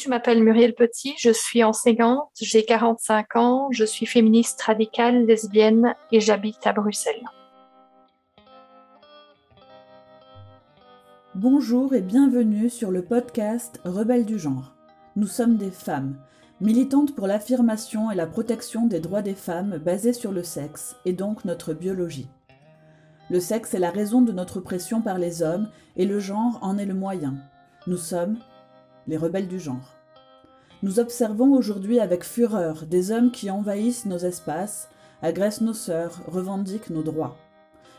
Je m'appelle Muriel Petit, je suis enseignante, j'ai 45 ans, je suis féministe radicale, lesbienne et j'habite à Bruxelles. Bonjour et bienvenue sur le podcast Rebelles du genre. Nous sommes des femmes, militantes pour l'affirmation et la protection des droits des femmes basés sur le sexe et donc notre biologie. Le sexe est la raison de notre oppression par les hommes et le genre en est le moyen. Nous sommes les rebelles du genre. Nous observons aujourd'hui avec fureur des hommes qui envahissent nos espaces, agressent nos sœurs, revendiquent nos droits.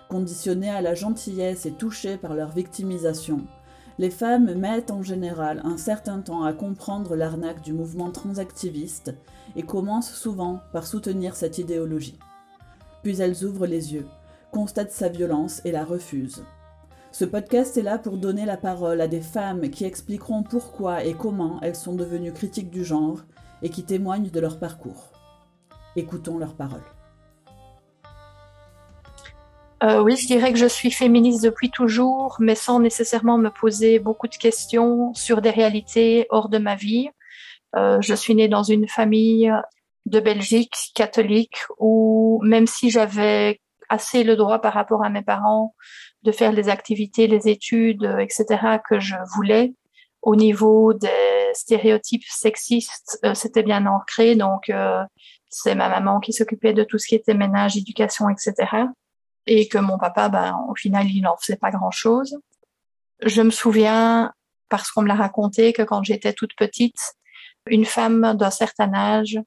Conditionnées à la gentillesse et touchées par leur victimisation, les femmes mettent en général un certain temps à comprendre l'arnaque du mouvement transactiviste et commencent souvent par soutenir cette idéologie. Puis elles ouvrent les yeux, constatent sa violence et la refusent. Ce podcast est là pour donner la parole à des femmes qui expliqueront pourquoi et comment elles sont devenues critiques du genre et qui témoignent de leur parcours. Écoutons leurs paroles. Euh, oui, je dirais que je suis féministe depuis toujours, mais sans nécessairement me poser beaucoup de questions sur des réalités hors de ma vie. Euh, je suis née dans une famille de Belgique catholique où même si j'avais assez le droit par rapport à mes parents de faire les activités, les études, euh, etc. que je voulais. Au niveau des stéréotypes sexistes, euh, c'était bien ancré. Donc, euh, c'est ma maman qui s'occupait de tout ce qui était ménage, éducation, etc. Et que mon papa, ben, au final, il n'en faisait pas grand-chose. Je me souviens, parce qu'on me l'a raconté, que quand j'étais toute petite, une femme d'un certain âge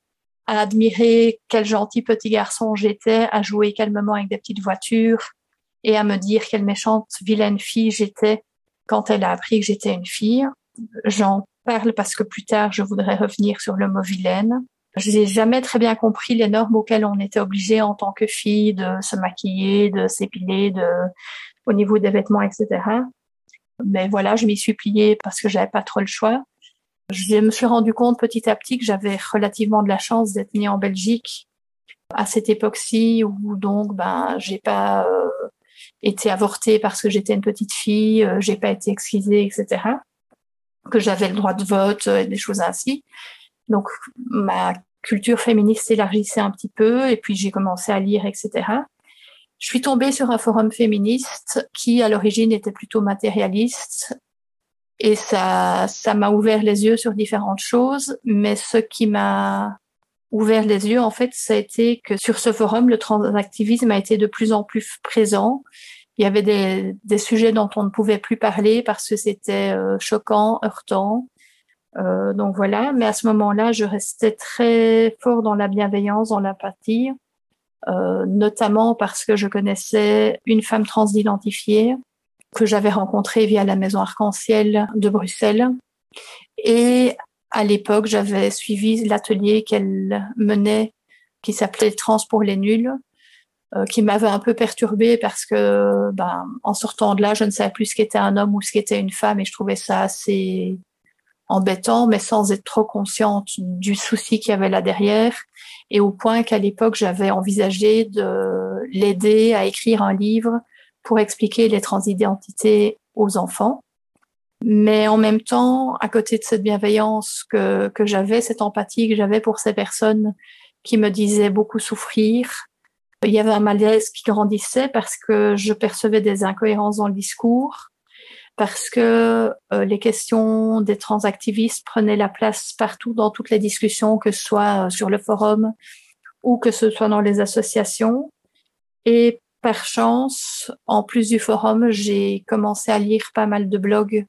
a admiré quel gentil petit garçon j'étais, à jouer calmement avec des petites voitures, et à me dire quelle méchante, vilaine fille j'étais quand elle a appris que j'étais une fille. J'en parle parce que plus tard, je voudrais revenir sur le mot vilaine. Je n'ai jamais très bien compris les normes auxquelles on était obligé en tant que fille de se maquiller, de s'épiler, de, au niveau des vêtements, etc. Mais voilà, je m'y suis pliée parce que j'avais pas trop le choix. Je me suis rendu compte petit à petit que j'avais relativement de la chance d'être née en Belgique à cette époque-ci où donc ben j'ai pas euh, été avortée parce que j'étais une petite fille, euh, j'ai pas été excisée, etc. Que j'avais le droit de vote et des choses ainsi. Donc ma culture féministe s'élargissait un petit peu et puis j'ai commencé à lire, etc. Je suis tombée sur un forum féministe qui, à l'origine, était plutôt matérialiste et ça, ça m'a ouvert les yeux sur différentes choses. Mais ce qui m'a ouvert les yeux, en fait, ça a été que sur ce forum, le transactivisme a été de plus en plus présent. Il y avait des, des sujets dont on ne pouvait plus parler parce que c'était euh, choquant, heurtant. Euh, donc voilà, mais à ce moment-là, je restais très fort dans la bienveillance, dans l'apathie, euh, notamment parce que je connaissais une femme transidentifiée que j'avais rencontrée via la Maison Arc-en-Ciel de Bruxelles. Et à l'époque, j'avais suivi l'atelier qu'elle menait qui s'appelait Trans pour les nuls, euh, qui m'avait un peu perturbée parce que, ben, en sortant de là, je ne savais plus ce qu'était un homme ou ce qu'était une femme et je trouvais ça assez embêtant, mais sans être trop consciente du souci qu'il y avait là derrière. Et au point qu'à l'époque, j'avais envisagé de l'aider à écrire un livre pour expliquer les transidentités aux enfants. Mais en même temps, à côté de cette bienveillance que, que j'avais, cette empathie que j'avais pour ces personnes qui me disaient beaucoup souffrir, il y avait un malaise qui grandissait parce que je percevais des incohérences dans le discours, parce que euh, les questions des transactivistes prenaient la place partout dans toutes les discussions, que ce soit euh, sur le forum ou que ce soit dans les associations. Et par chance, en plus du forum, j'ai commencé à lire pas mal de blogs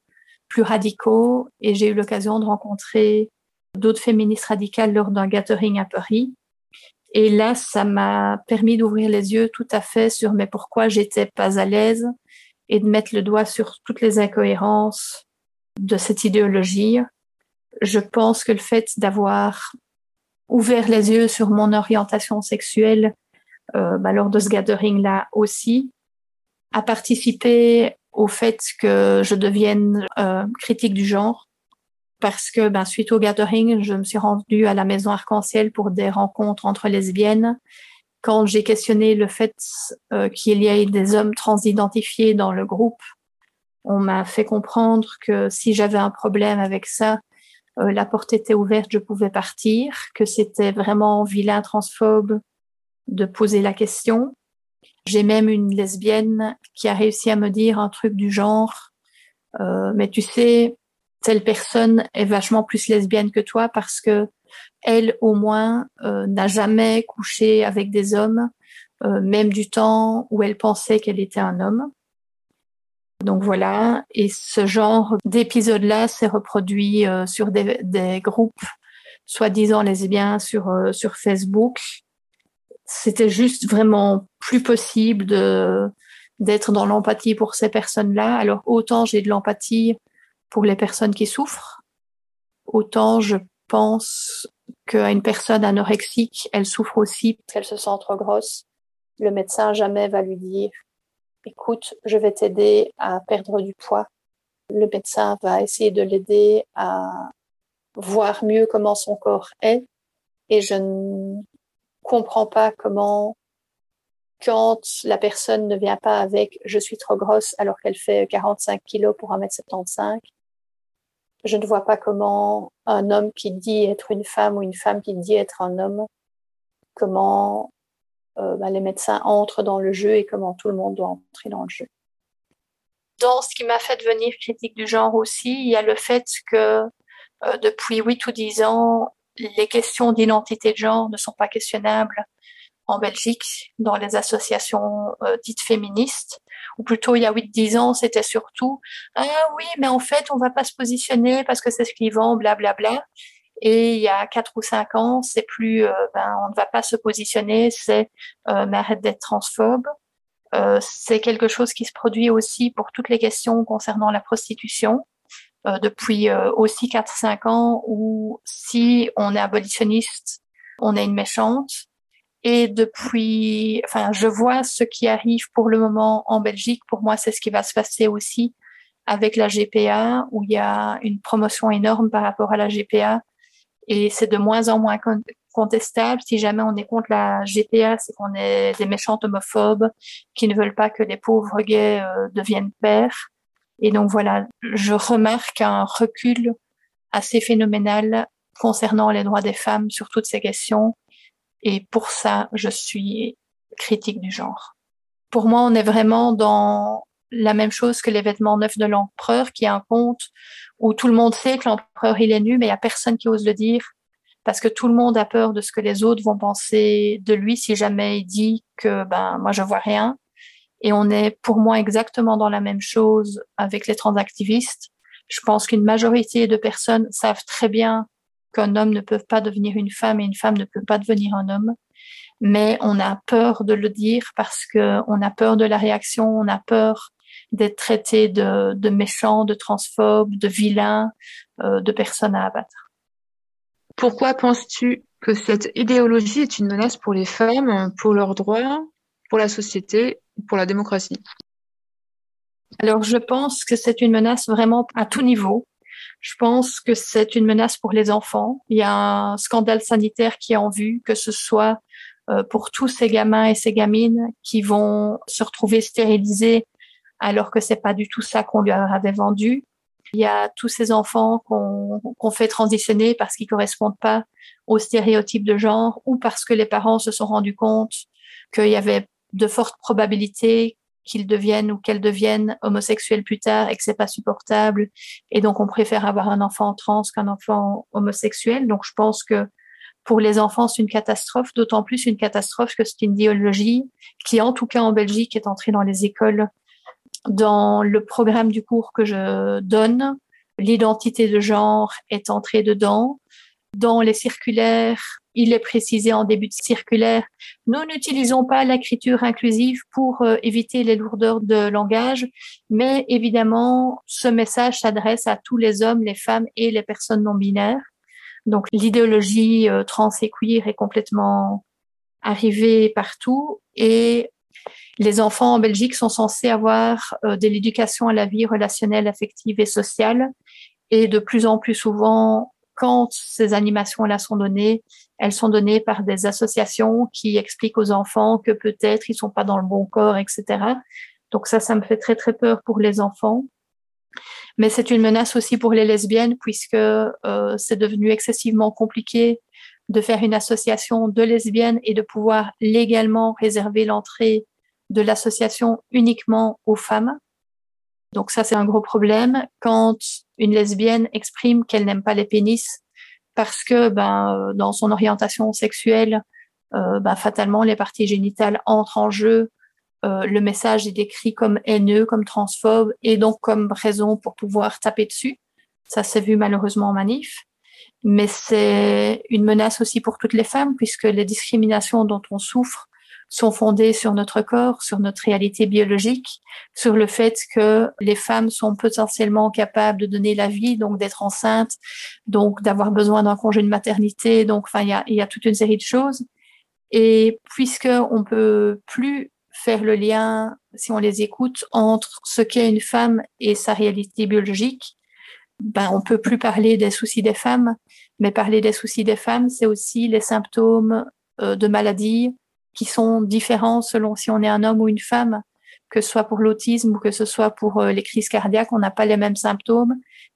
plus radicaux et j'ai eu l'occasion de rencontrer d'autres féministes radicales lors d'un gathering à Paris. Et là, ça m'a permis d'ouvrir les yeux tout à fait sur mais pourquoi j'étais pas à l'aise et de mettre le doigt sur toutes les incohérences de cette idéologie. Je pense que le fait d'avoir ouvert les yeux sur mon orientation sexuelle bah, lors de ce gathering-là aussi, a participé au fait que je devienne euh, critique du genre parce que ben, suite au gathering, je me suis rendue à la maison arc-en-ciel pour des rencontres entre lesbiennes. Quand j'ai questionné le fait euh, qu'il y ait des hommes transidentifiés dans le groupe, on m'a fait comprendre que si j'avais un problème avec ça, euh, la porte était ouverte, je pouvais partir, que c'était vraiment vilain transphobe de poser la question. J'ai même une lesbienne qui a réussi à me dire un truc du genre, euh, mais tu sais, telle personne est vachement plus lesbienne que toi parce que elle, au moins, euh, n'a jamais couché avec des hommes, euh, même du temps où elle pensait qu'elle était un homme. Donc voilà, et ce genre d'épisode-là s'est reproduit euh, sur des, des groupes soi-disant lesbiens sur sur Facebook. C'était juste vraiment plus possible de d'être dans l'empathie pour ces personnes-là. Alors autant j'ai de l'empathie pour les personnes qui souffrent, autant je pense qu'à une personne anorexique, elle souffre aussi parce qu'elle se sent trop grosse. Le médecin jamais va lui dire, écoute, je vais t'aider à perdre du poids. Le médecin va essayer de l'aider à voir mieux comment son corps est. Et je ne comprends pas comment, quand la personne ne vient pas avec je suis trop grosse alors qu'elle fait 45 kilos pour 1m75, je ne vois pas comment un homme qui dit être une femme ou une femme qui dit être un homme, comment euh, bah, les médecins entrent dans le jeu et comment tout le monde doit entrer dans le jeu. Dans ce qui m'a fait devenir critique du genre aussi, il y a le fait que euh, depuis 8 ou 10 ans, les questions d'identité de genre ne sont pas questionnables en Belgique dans les associations euh, dites féministes ou plutôt il y a 8-10 ans, c'était surtout ah oui, mais en fait, on va pas se positionner parce que c'est ce qu'ils vendent, blablabla. Et il y a quatre ou cinq ans, c'est plus, euh, ben, on ne va pas se positionner, c'est euh, mais arrête d'être transphobe. Euh, c'est quelque chose qui se produit aussi pour toutes les questions concernant la prostitution euh, depuis euh, aussi 4-5 ans où si on est abolitionniste, on est une méchante. Et depuis, enfin, je vois ce qui arrive pour le moment en Belgique. Pour moi, c'est ce qui va se passer aussi avec la GPA, où il y a une promotion énorme par rapport à la GPA. Et c'est de moins en moins contestable. Si jamais on est contre la GPA, c'est qu'on est des méchantes homophobes qui ne veulent pas que les pauvres gays euh, deviennent pères. Et donc voilà, je remarque un recul assez phénoménal concernant les droits des femmes sur toutes ces questions et pour ça, je suis critique du genre. Pour moi, on est vraiment dans la même chose que les vêtements neufs de l'empereur, qui est un conte où tout le monde sait que l'empereur il est nu, mais il y a personne qui ose le dire parce que tout le monde a peur de ce que les autres vont penser de lui si jamais il dit que ben moi je vois rien. Et on est pour moi exactement dans la même chose avec les transactivistes. Je pense qu'une majorité de personnes savent très bien qu'un homme ne peut pas devenir une femme et une femme ne peut pas devenir un homme. Mais on a peur de le dire parce que on a peur de la réaction, on a peur d'être traité de, de méchant, de transphobe, de vilain, euh, de personne à abattre. Pourquoi penses-tu que cette idéologie est une menace pour les femmes, pour leurs droits, pour la société, pour la démocratie Alors je pense que c'est une menace vraiment à tout niveau. Je pense que c'est une menace pour les enfants. Il y a un scandale sanitaire qui est en vue, que ce soit euh, pour tous ces gamins et ces gamines qui vont se retrouver stérilisés alors que c'est pas du tout ça qu'on leur avait vendu. Il y a tous ces enfants qu'on fait transitionner parce qu'ils correspondent pas aux stéréotypes de genre ou parce que les parents se sont rendus compte qu'il y avait de fortes probabilités qu'ils deviennent ou qu'elles deviennent homosexuels plus tard et que c'est pas supportable. Et donc, on préfère avoir un enfant trans qu'un enfant homosexuel. Donc, je pense que pour les enfants, c'est une catastrophe, d'autant plus une catastrophe que c'est une idéologie qui, en tout cas en Belgique, est entrée dans les écoles. Dans le programme du cours que je donne, l'identité de genre est entrée dedans. Dans les circulaires, il est précisé en début de circulaire, nous n'utilisons pas l'écriture inclusive pour euh, éviter les lourdeurs de langage, mais évidemment, ce message s'adresse à tous les hommes, les femmes et les personnes non binaires. Donc l'idéologie euh, trans et queer est complètement arrivée partout et les enfants en Belgique sont censés avoir euh, de l'éducation à la vie relationnelle, affective et sociale. Et de plus en plus souvent, quand ces animations-là sont données, elles sont données par des associations qui expliquent aux enfants que peut-être ils sont pas dans le bon corps, etc. Donc ça, ça me fait très très peur pour les enfants. Mais c'est une menace aussi pour les lesbiennes puisque euh, c'est devenu excessivement compliqué de faire une association de lesbiennes et de pouvoir légalement réserver l'entrée de l'association uniquement aux femmes. Donc ça, c'est un gros problème. Quand une lesbienne exprime qu'elle n'aime pas les pénis parce que ben, dans son orientation sexuelle, euh, ben, fatalement, les parties génitales entrent en jeu. Euh, le message est décrit comme haineux, comme transphobe, et donc comme raison pour pouvoir taper dessus. Ça s'est vu malheureusement en manif mais c'est une menace aussi pour toutes les femmes puisque les discriminations dont on souffre sont fondées sur notre corps, sur notre réalité biologique, sur le fait que les femmes sont potentiellement capables de donner la vie, donc d'être enceintes, donc d'avoir besoin d'un congé de maternité, donc enfin il y a, y a toute une série de choses. Et puisque on peut plus faire le lien, si on les écoute, entre ce qu'est une femme et sa réalité biologique, ben, on peut plus parler des soucis des femmes, mais parler des soucis des femmes, c'est aussi les symptômes euh, de maladie qui sont différents selon si on est un homme ou une femme, que ce soit pour l'autisme ou que ce soit pour euh, les crises cardiaques, on n'a pas les mêmes symptômes.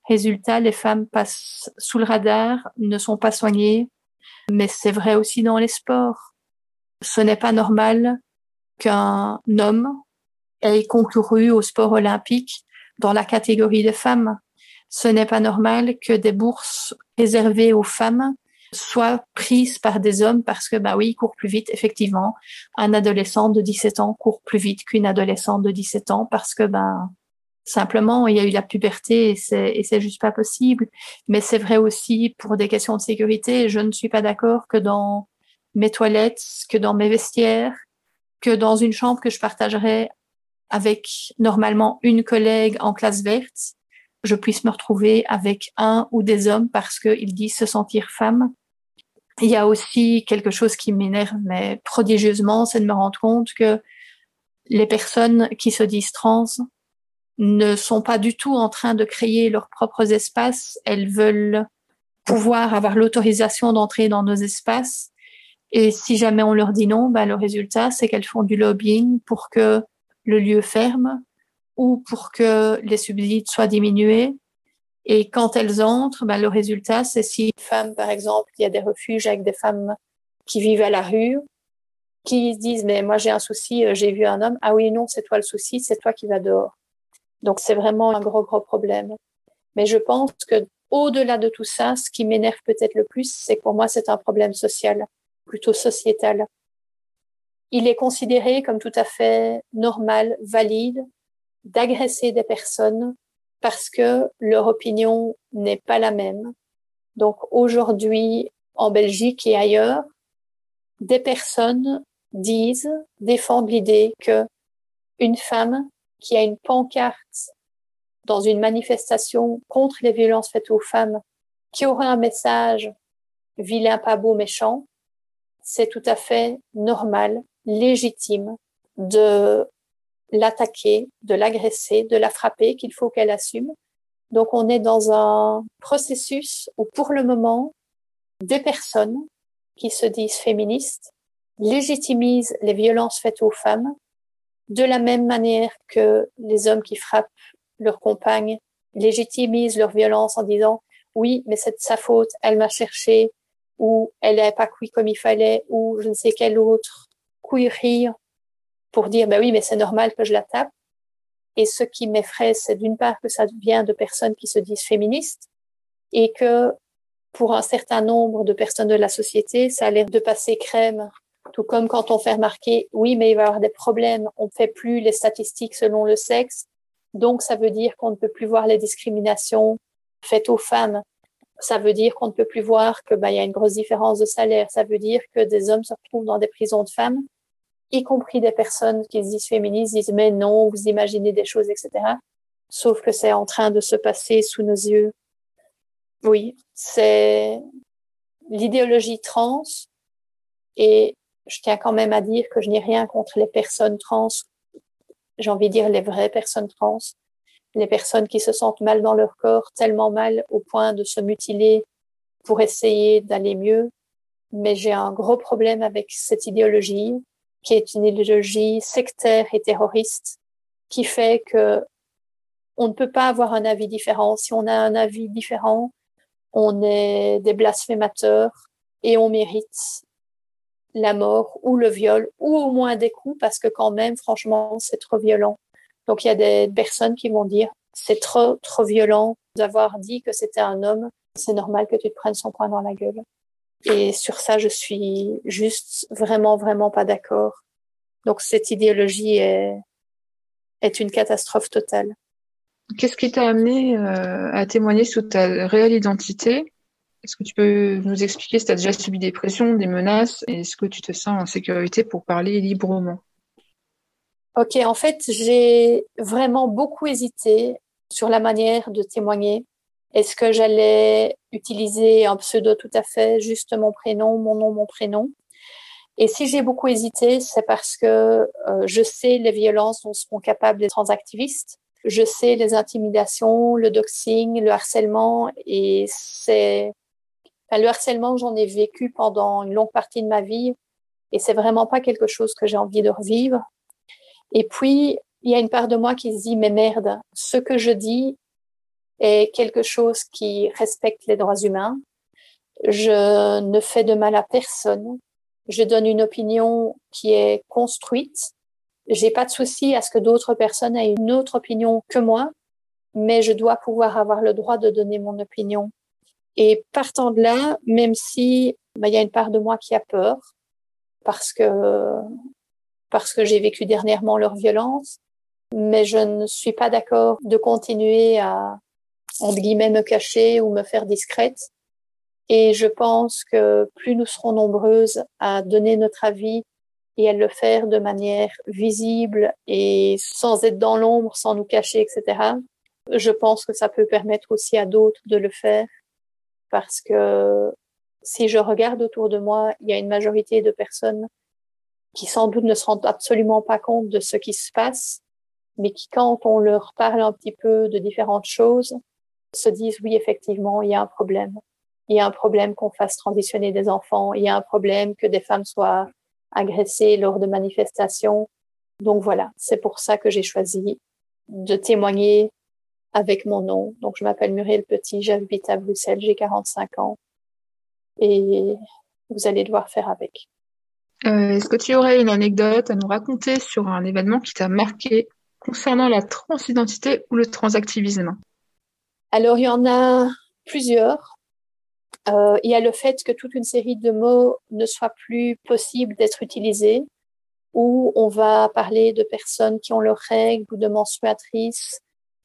Résultat, les femmes passent sous le radar, ne sont pas soignées, mais c'est vrai aussi dans les sports. Ce n'est pas normal qu'un homme ait concouru au sport olympique dans la catégorie des femmes ce n'est pas normal que des bourses réservées aux femmes soient prises par des hommes parce que, bah oui, ils courent plus vite, effectivement. Un adolescent de 17 ans court plus vite qu'une adolescente de 17 ans parce que, ben, simplement, il y a eu la puberté et c'est juste pas possible. Mais c'est vrai aussi pour des questions de sécurité. Je ne suis pas d'accord que dans mes toilettes, que dans mes vestiaires, que dans une chambre que je partagerais avec normalement une collègue en classe verte, je puisse me retrouver avec un ou des hommes parce qu'ils disent se sentir femme. Il y a aussi quelque chose qui m'énerve mais prodigieusement, c'est de me rendre compte que les personnes qui se disent trans ne sont pas du tout en train de créer leurs propres espaces. Elles veulent pouvoir avoir l'autorisation d'entrer dans nos espaces. Et si jamais on leur dit non, ben le résultat, c'est qu'elles font du lobbying pour que le lieu ferme, ou pour que les subsides soient diminués. Et quand elles entrent, ben, le résultat, c'est si une femme, par exemple, il y a des refuges avec des femmes qui vivent à la rue, qui disent, mais moi j'ai un souci, euh, j'ai vu un homme, ah oui, non, c'est toi le souci, c'est toi qui vas dehors. Donc c'est vraiment un gros, gros problème. Mais je pense que au-delà de tout ça, ce qui m'énerve peut-être le plus, c'est que pour moi, c'est un problème social, plutôt sociétal. Il est considéré comme tout à fait normal, valide, d'agresser des personnes parce que leur opinion n'est pas la même. Donc aujourd'hui, en Belgique et ailleurs, des personnes disent, défendent l'idée que une femme qui a une pancarte dans une manifestation contre les violences faites aux femmes, qui aurait un message vilain, pas beau, méchant, c'est tout à fait normal, légitime de l'attaquer, de l'agresser, de la frapper, qu'il faut qu'elle assume. Donc on est dans un processus où pour le moment, des personnes qui se disent féministes légitimisent les violences faites aux femmes de la même manière que les hommes qui frappent leurs compagnes légitimisent leur violence en disant oui, mais c'est de sa faute, elle m'a cherché, ou elle n'est pas cuit comme il fallait, ou je ne sais quelle autre couillerie pour dire, ben oui, mais c'est normal que je la tape. Et ce qui m'effraie, c'est d'une part que ça vient de personnes qui se disent féministes et que pour un certain nombre de personnes de la société, ça a l'air de passer crème. Tout comme quand on fait remarquer, oui, mais il va y avoir des problèmes, on ne fait plus les statistiques selon le sexe, donc ça veut dire qu'on ne peut plus voir les discriminations faites aux femmes. Ça veut dire qu'on ne peut plus voir que ben, il y a une grosse différence de salaire. Ça veut dire que des hommes se retrouvent dans des prisons de femmes y compris des personnes qui se disent féministes, disent mais non, vous imaginez des choses, etc. Sauf que c'est en train de se passer sous nos yeux. Oui, c'est l'idéologie trans et je tiens quand même à dire que je n'ai rien contre les personnes trans. J'ai envie de dire les vraies personnes trans, les personnes qui se sentent mal dans leur corps, tellement mal au point de se mutiler pour essayer d'aller mieux. Mais j'ai un gros problème avec cette idéologie qui est une idéologie sectaire et terroriste, qui fait que on ne peut pas avoir un avis différent. Si on a un avis différent, on est des blasphémateurs et on mérite la mort ou le viol ou au moins des coups parce que quand même, franchement, c'est trop violent. Donc il y a des personnes qui vont dire c'est trop trop violent d'avoir dit que c'était un homme. C'est normal que tu te prennes son poing dans la gueule. Et sur ça, je suis juste vraiment vraiment pas d'accord. Donc cette idéologie est est une catastrophe totale. Qu'est-ce qui t'a amené euh, à témoigner sous ta réelle identité? Est-ce que tu peux nous expliquer si tu as déjà subi des pressions, des menaces? Et est-ce que tu te sens en sécurité pour parler librement? Ok, en fait, j'ai vraiment beaucoup hésité sur la manière de témoigner. Est-ce que j'allais utiliser un pseudo tout à fait, juste mon prénom, mon nom, mon prénom? Et si j'ai beaucoup hésité, c'est parce que euh, je sais les violences dont sont capables les transactivistes je sais les intimidations, le doxing, le harcèlement et c'est le harcèlement j'en ai vécu pendant une longue partie de ma vie et c'est vraiment pas quelque chose que j'ai envie de revivre. Et puis il y a une part de moi qui se dit mais merde, ce que je dis est quelque chose qui respecte les droits humains. Je ne fais de mal à personne. Je donne une opinion qui est construite j'ai pas de souci à ce que d'autres personnes aient une autre opinion que moi, mais je dois pouvoir avoir le droit de donner mon opinion. Et partant de là, même si bah, il y a une part de moi qui a peur parce que parce que j'ai vécu dernièrement leur violence, mais je ne suis pas d'accord de continuer à entre guillemets me cacher ou me faire discrète. Et je pense que plus nous serons nombreuses à donner notre avis et à le faire de manière visible et sans être dans l'ombre, sans nous cacher, etc. Je pense que ça peut permettre aussi à d'autres de le faire parce que si je regarde autour de moi, il y a une majorité de personnes qui sans doute ne se rendent absolument pas compte de ce qui se passe, mais qui, quand on leur parle un petit peu de différentes choses, se disent oui, effectivement, il y a un problème. Il y a un problème qu'on fasse transitionner des enfants. Il y a un problème que des femmes soient agressés lors de manifestations. Donc voilà, c'est pour ça que j'ai choisi de témoigner avec mon nom. Donc je m'appelle Muriel Petit, j'habite à Bruxelles, j'ai 45 ans et vous allez devoir faire avec. Euh, Est-ce que tu aurais une anecdote à nous raconter sur un événement qui t'a marqué concernant la transidentité ou le transactivisme? Alors il y en a plusieurs. Euh, il y a le fait que toute une série de mots ne soit plus possible d'être utilisés, où on va parler de personnes qui ont leurs règles ou de menstruatrices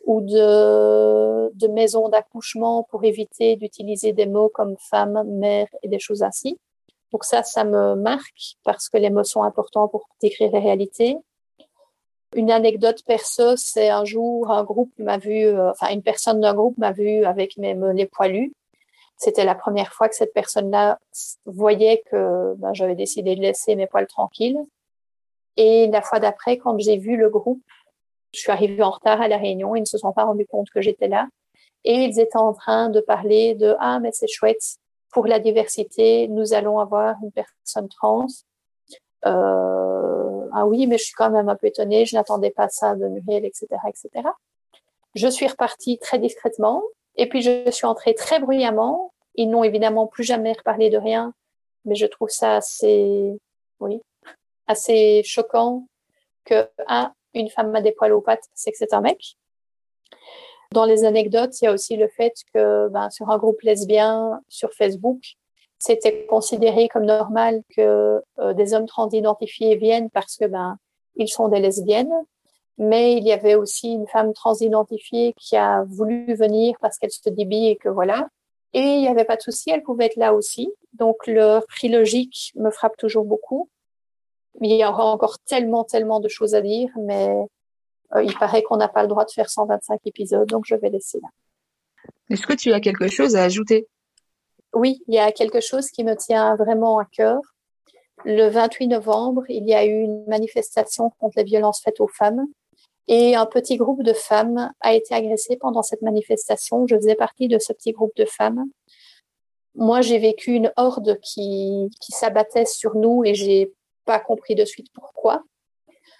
ou de, de maisons d'accouchement pour éviter d'utiliser des mots comme femme, mère et des choses ainsi. Donc ça, ça me marque parce que les mots sont importants pour décrire les réalités. Une anecdote perso, c'est un jour un groupe m'a vu, euh, enfin une personne d'un groupe m'a vu avec mes les poilus c'était la première fois que cette personne-là voyait que ben, j'avais décidé de laisser mes poils tranquilles. Et la fois d'après, quand j'ai vu le groupe, je suis arrivée en retard à la réunion, ils ne se sont pas rendus compte que j'étais là. Et ils étaient en train de parler de Ah, mais c'est chouette, pour la diversité, nous allons avoir une personne trans. Euh, ah oui, mais je suis quand même un peu étonnée, je n'attendais pas ça de Muriel, etc., etc. Je suis repartie très discrètement et puis je suis entrée très bruyamment. Ils n'ont évidemment plus jamais reparlé de rien, mais je trouve ça assez, oui, assez choquant que un, une femme a des poils aux pattes, c'est que c'est un mec. Dans les anecdotes, il y a aussi le fait que ben, sur un groupe lesbien sur Facebook, c'était considéré comme normal que euh, des hommes trans identifiés viennent parce que ben ils sont des lesbiennes mais il y avait aussi une femme transidentifiée qui a voulu venir parce qu'elle se bi et que voilà. Et il n'y avait pas de souci, elle pouvait être là aussi. Donc le prix logique me frappe toujours beaucoup. Il y aura encore tellement, tellement de choses à dire, mais euh, il paraît qu'on n'a pas le droit de faire 125 épisodes, donc je vais laisser là. Est-ce que tu as quelque chose à ajouter? Oui, il y a quelque chose qui me tient vraiment à cœur. Le 28 novembre, il y a eu une manifestation contre les violences faites aux femmes et un petit groupe de femmes a été agressé pendant cette manifestation. Je faisais partie de ce petit groupe de femmes. Moi, j'ai vécu une horde qui, s'abattait sur nous et j'ai pas compris de suite pourquoi.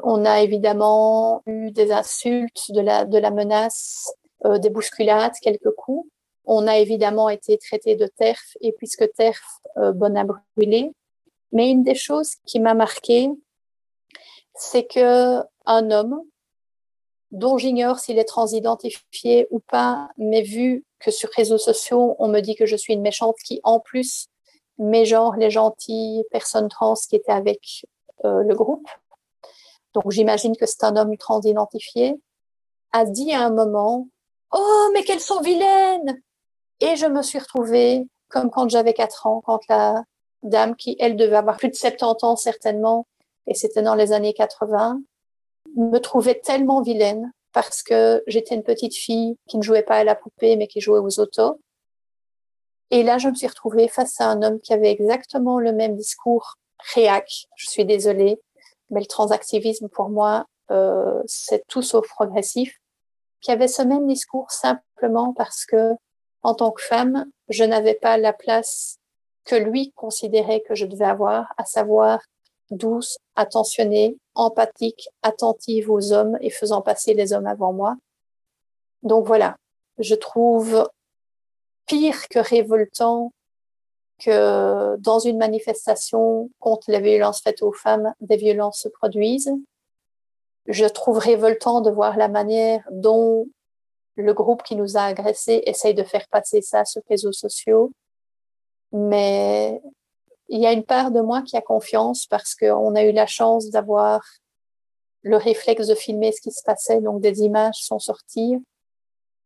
On a évidemment eu des insultes, de la, de la menace, euh, des bousculades, quelques coups. On a évidemment été traité de TERF et puisque TERF, euh, bonne à brûler. Mais une des choses qui m'a marqué, c'est que un homme dont j'ignore s'il est transidentifié ou pas, mais vu que sur réseaux sociaux, on me dit que je suis une méchante qui, en plus, mégenre les gentilles personnes trans qui étaient avec euh, le groupe. Donc j'imagine que c'est un homme transidentifié, a dit à un moment Oh, mais qu'elles sont vilaines Et je me suis retrouvée comme quand j'avais 4 ans, quand la dame qui, elle, devait avoir plus de 70 ans certainement, et c'était dans les années 80, me trouvait tellement vilaine parce que j'étais une petite fille qui ne jouait pas à la poupée mais qui jouait aux autos. Et là, je me suis retrouvée face à un homme qui avait exactement le même discours réac. Je suis désolée, mais le transactivisme pour moi, euh, c'est tout sauf progressif. Qui avait ce même discours simplement parce que, en tant que femme, je n'avais pas la place que lui considérait que je devais avoir, à savoir douce, attentionnée, empathique, attentive aux hommes et faisant passer les hommes avant moi. Donc voilà, je trouve pire que révoltant que dans une manifestation contre les violences faites aux femmes, des violences se produisent. Je trouve révoltant de voir la manière dont le groupe qui nous a agressés essaye de faire passer ça sur les réseaux sociaux. Mais il y a une part de moi qui a confiance parce qu'on a eu la chance d'avoir le réflexe de filmer ce qui se passait, donc des images sont sorties.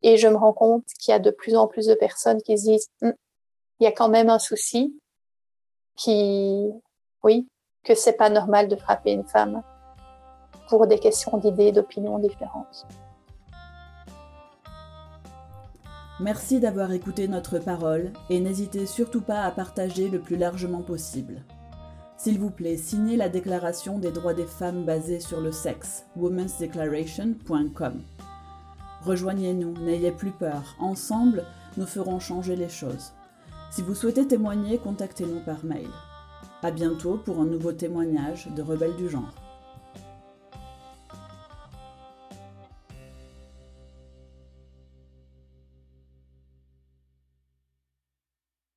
Et je me rends compte qu'il y a de plus en plus de personnes qui se disent, hum, il y a quand même un souci, qui, oui, que c'est pas normal de frapper une femme pour des questions d'idées, d'opinions différentes. Merci d'avoir écouté notre parole et n'hésitez surtout pas à partager le plus largement possible. S'il vous plaît, signez la déclaration des droits des femmes basée sur le sexe, womensdeclaration.com. Rejoignez-nous, n'ayez plus peur, ensemble, nous ferons changer les choses. Si vous souhaitez témoigner, contactez-nous par mail. À bientôt pour un nouveau témoignage de Rebelles du genre.